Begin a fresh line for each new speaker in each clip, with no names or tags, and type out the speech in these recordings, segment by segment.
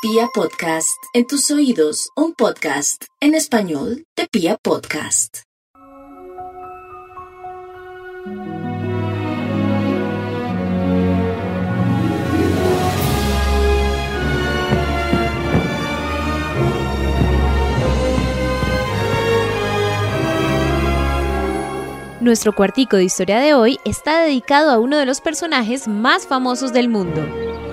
Pia Podcast, en tus oídos, un podcast en español de Pia Podcast.
Nuestro cuartico de historia de hoy está dedicado a uno de los personajes más famosos del mundo,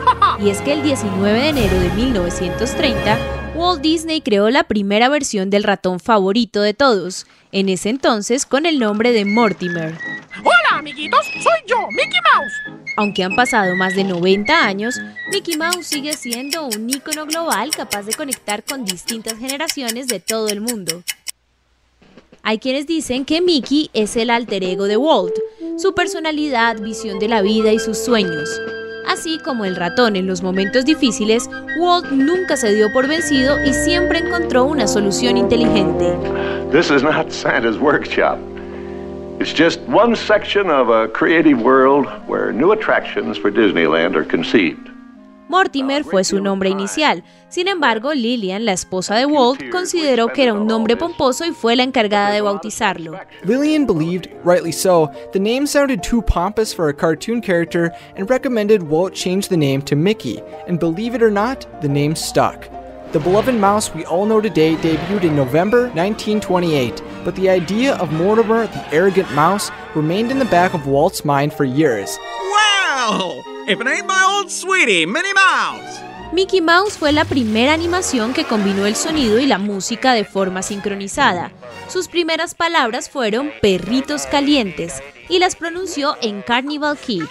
y es que el 19 de enero de 1930, Walt Disney creó la primera versión del ratón favorito de todos, en ese entonces con el nombre de Mortimer.
Hola amiguitos, soy yo, Mickey Mouse.
Aunque han pasado más de 90 años, Mickey Mouse sigue siendo un ícono global capaz de conectar con distintas generaciones de todo el mundo. Hay quienes dicen que Mickey es el alter ego de Walt, su personalidad, visión de la vida y sus sueños. Así como el ratón en los momentos difíciles, Walt nunca se dio por vencido y siempre encontró una solución inteligente.
This is not Santa's workshop. It's just one section of a creative world where new attractions for Disneyland are conceived.
Mortimer fue su nombre inicial. Sin embargo, Lillian, la esposa de Walt, consideró que era un nombre pomposo y fue la encargada de bautizarlo.
Lillian believed, rightly so, the name sounded too pompous for a cartoon character and recommended Walt change the name to Mickey, and believe it or not, the name stuck. The beloved mouse we all know today debuted in November 1928, but the idea of Mortimer the arrogant mouse remained in the back of Walt's mind for years.
Well, if it ain't my old sweetie, Minnie Mouse.
Mickey Mouse fue la primera animación que combinó el sonido y la música de forma sincronizada. Sus primeras palabras fueron perritos calientes y las pronunció en Carnival Kid.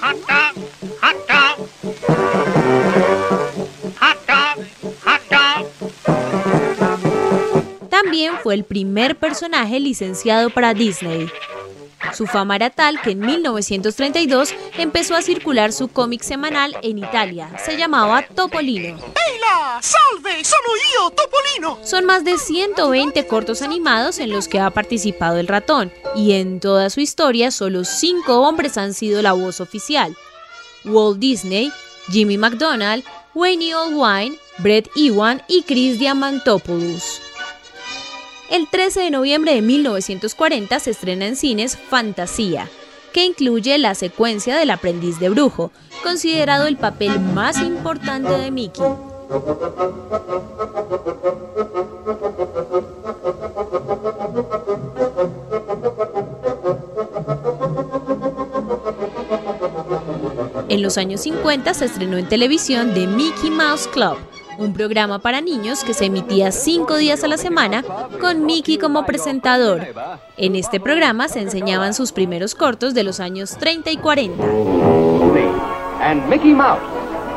Hot dog, hot dog. Hot.
También fue el primer personaje licenciado para Disney. Su fama era tal que en 1932 empezó a circular su cómic semanal en Italia. Se llamaba Topolino.
Eila, salve, sono io, Topolino.
Son más de 120 cortos animados en los que ha participado el ratón, y en toda su historia solo 5 hombres han sido la voz oficial. Walt Disney, Jimmy McDonald, Wayne Allwine, Brett Ewan y Chris Diamantopoulos. El 13 de noviembre de 1940 se estrena en cines Fantasía, que incluye la secuencia del aprendiz de brujo, considerado el papel más importante de Mickey. En los años 50 se estrenó en televisión The Mickey Mouse Club, un programa para niños que se emitía cinco días a la semana con Mickey como presentador. En este programa se enseñaban sus primeros cortos de los años 30 y 40.
and Mickey Mouse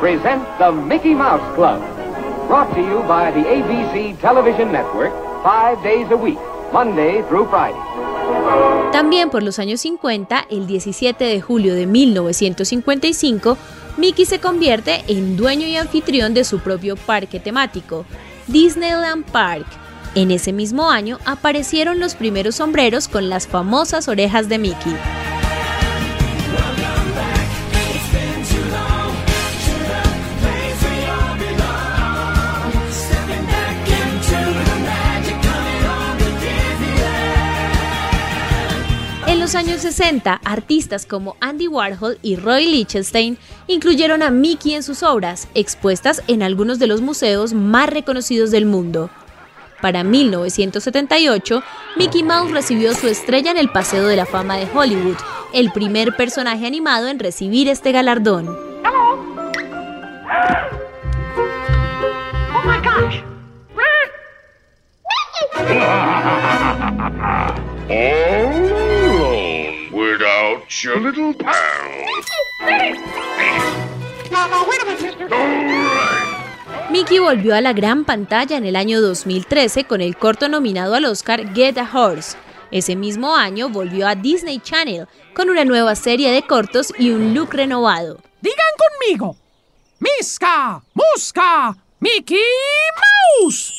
present the Mickey Mouse Club. Brought to you by the ABC Television Network five days a week, Monday through Friday.
También por los años 50, el 17 de julio de 1955, Mickey se convierte en dueño y anfitrión de su propio parque temático, Disneyland Park. En ese mismo año aparecieron los primeros sombreros con las famosas orejas de Mickey. Los años 60, artistas como Andy Warhol y Roy Lichtenstein incluyeron a Mickey en sus obras, expuestas en algunos de los museos más reconocidos del mundo. Para 1978, Mickey Mouse recibió su estrella en el Paseo de la Fama de Hollywood, el primer personaje animado en recibir este galardón.
Your little pal.
Mickey volvió a la gran pantalla en el año 2013 con el corto nominado al Oscar Get a Horse. Ese mismo año volvió a Disney Channel con una nueva serie de cortos y un look renovado.
Digan conmigo. Miska, Muska, Mickey Mouse.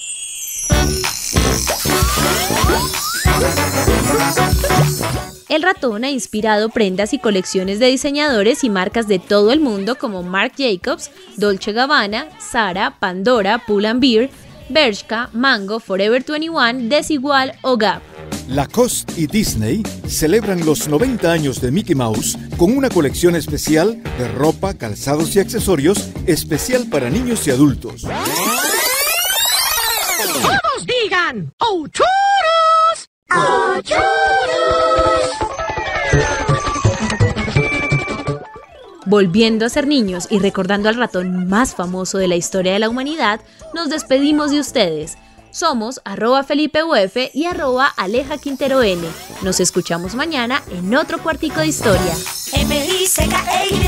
El ratón ha inspirado prendas y colecciones de diseñadores y marcas de todo el mundo como Marc Jacobs, Dolce Gabbana, Zara, Pandora, Pull Beer, Bershka, Mango, Forever 21, Desigual o Gap.
Lacoste y Disney celebran los 90 años de Mickey Mouse con una colección especial de ropa, calzados y accesorios especial para niños y adultos.
¡Todos digan! ¡Oh, churros! ¡Oh,
Volviendo a ser niños y recordando al ratón más famoso de la historia de la humanidad, nos despedimos de ustedes. Somos arroba Felipe Uf y arroba Aleja Quintero N. Nos escuchamos mañana en otro cuartico de historia.
M-I-C-K-E-Y